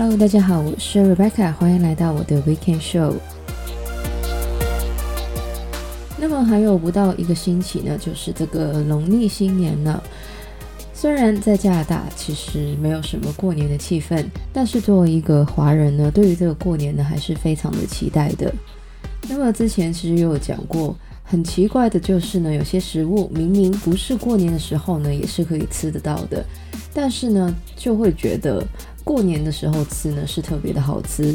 Hello，大家好，我是 Rebecca，欢迎来到我的 Weekend Show。那么还有不到一个星期呢，就是这个农历新年了。虽然在加拿大其实没有什么过年的气氛，但是作为一个华人呢，对于这个过年呢还是非常的期待的。那么之前其实也有讲过，很奇怪的就是呢，有些食物明明不是过年的时候呢，也是可以吃得到的，但是呢就会觉得过年的时候吃呢是特别的好吃。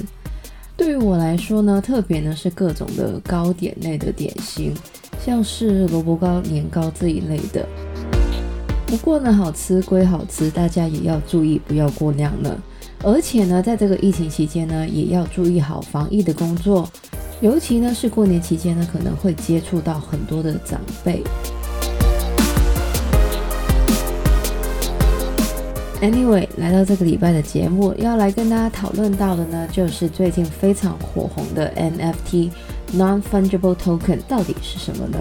对于我来说呢，特别呢是各种的糕点类的点心，像是萝卜糕、年糕这一类的。不过呢，好吃归好吃，大家也要注意不要过量了。而且呢，在这个疫情期间呢，也要注意好防疫的工作。尤其呢是过年期间呢，可能会接触到很多的长辈。Anyway，来到这个礼拜的节目，要来跟大家讨论到的呢，就是最近非常火红的 NFT（Non-Fungible Token） 到底是什么呢？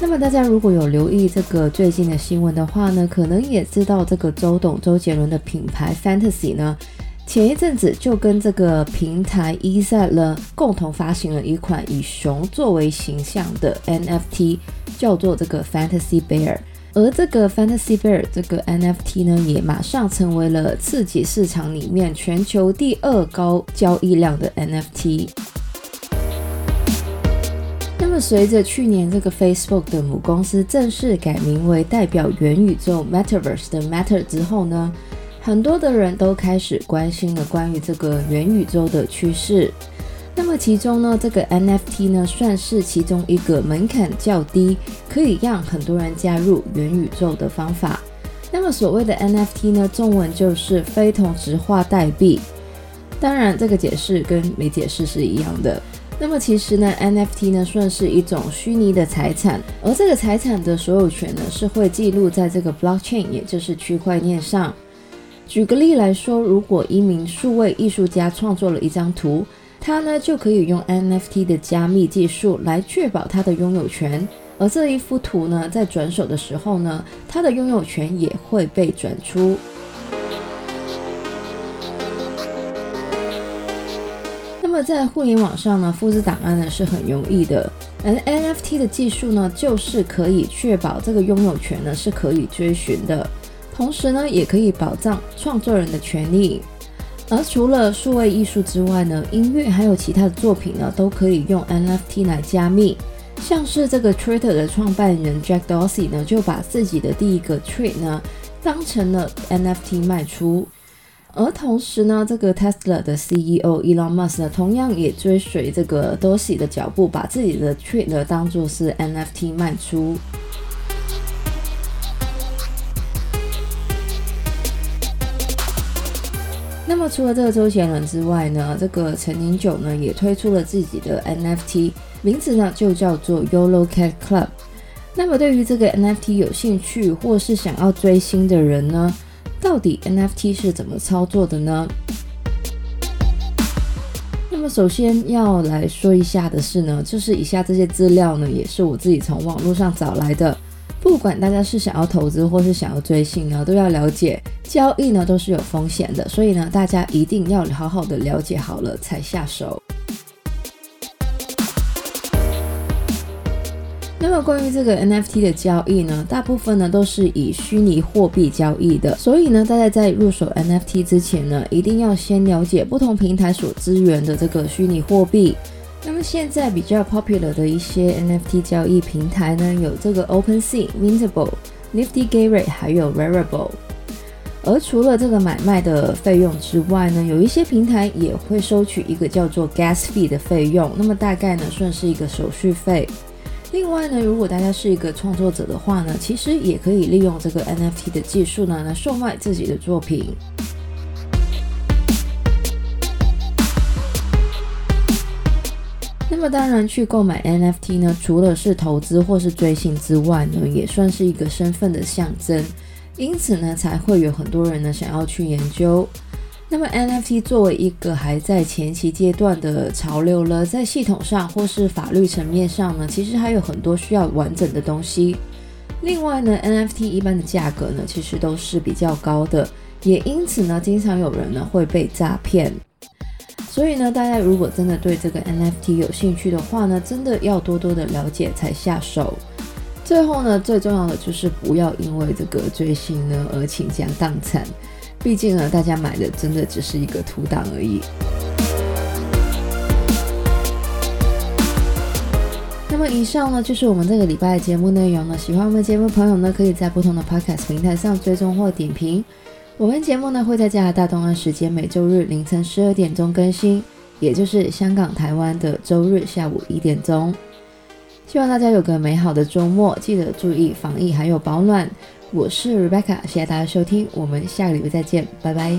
那么大家如果有留意这个最近的新闻的话呢，可能也知道这个周董周杰伦的品牌 Fantasy 呢，前一阵子就跟这个平台 Ether 呢共同发行了一款以熊作为形象的 NFT，叫做这个 Fantasy Bear。而这个 Fantasy Bear 这个 NFT 呢，也马上成为了刺激市场里面全球第二高交易量的 NFT。那么，随着去年这个 Facebook 的母公司正式改名为代表元宇宙 Metaverse 的 Meta 之后呢，很多的人都开始关心了关于这个元宇宙的趋势。那么其中呢，这个 NFT 呢，算是其中一个门槛较低，可以让很多人加入元宇宙的方法。那么所谓的 NFT 呢，中文就是非同质化代币。当然，这个解释跟没解释是一样的。那么其实呢，NFT 呢算是一种虚拟的财产，而这个财产的所有权呢是会记录在这个 blockchain，也就是区块链上。举个例来说，如果一名数位艺术家创作了一张图，他呢就可以用 NFT 的加密技术来确保他的拥有权，而这一幅图呢在转手的时候呢，他的拥有权也会被转出。那么在互联网上呢，复制档案呢是很容易的，而 NFT 的技术呢，就是可以确保这个拥有权呢是可以追寻的，同时呢，也可以保障创作人的权利。而除了数位艺术之外呢，音乐还有其他的作品呢，都可以用 NFT 来加密。像是这个 Twitter 的创办人 Jack Dorsey 呢，就把自己的第一个 tweet 呢，当成了 NFT 卖出。而同时呢，这个 Tesla 的 CEO Elon Musk 呢，同样也追随这个 Dorsey 的脚步，把自己的 tweet 呢当做是 NFT 卖出。那么除了这个周杰伦之外呢，这个陈年九呢也推出了自己的 NFT，名字呢就叫做 YOLO Cat Club。那么对于这个 NFT 有兴趣或是想要追星的人呢，到底 NFT 是怎么操作的呢？那么首先要来说一下的是呢，就是以下这些资料呢，也是我自己从网络上找来的。不管大家是想要投资或是想要追星呢，都要了解交易呢都是有风险的，所以呢，大家一定要好好的了解好了才下手。那么关于这个 NFT 的交易呢，大部分呢都是以虚拟货币交易的，所以呢，大家在入手 NFT 之前呢，一定要先了解不同平台所支援的这个虚拟货币。那么现在比较 popular 的一些 NFT 交易平台呢，有这个 OpenSea、Mintable、Nifty Gateway，还有 Rarible。而除了这个买卖的费用之外呢，有一些平台也会收取一个叫做 Gas Fee 的费用，那么大概呢算是一个手续费。另外呢，如果大家是一个创作者的话呢，其实也可以利用这个 NFT 的技术呢，来售卖自己的作品。那么当然，去购买 NFT 呢，除了是投资或是追星之外呢，也算是一个身份的象征，因此呢，才会有很多人呢想要去研究。那么 NFT 作为一个还在前期阶段的潮流了，在系统上或是法律层面上呢，其实还有很多需要完整的东西。另外呢，NFT 一般的价格呢，其实都是比较高的，也因此呢，经常有人呢会被诈骗。所以呢，大家如果真的对这个 NFT 有兴趣的话呢，真的要多多的了解才下手。最后呢，最重要的就是不要因为这个追星呢而倾家荡产，毕竟呢，大家买的真的只是一个图档而已。那么以上呢，就是我们这个礼拜的节目内容了。喜欢我们节目的朋友呢，可以在不同的 Podcast 平台上追踪或点评。我们节目呢会在加拿大东岸时间每周日凌晨十二点钟更新，也就是香港、台湾的周日下午一点钟。希望大家有个美好的周末，记得注意防疫还有保暖。我是 Rebecca，谢谢大家收听，我们下个礼拜再见，拜拜。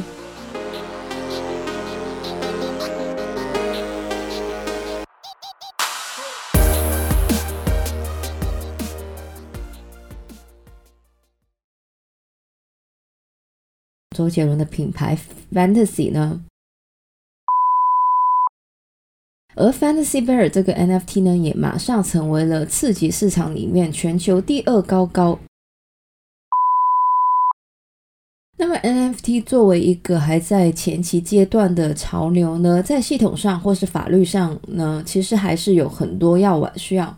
周杰伦的品牌 Fantasy 呢，而 Fantasy Bear 这个 NFT 呢，也马上成为了次级市场里面全球第二高高。那么 NFT 作为一个还在前期阶段的潮流呢，在系统上或是法律上呢，其实还是有很多要需要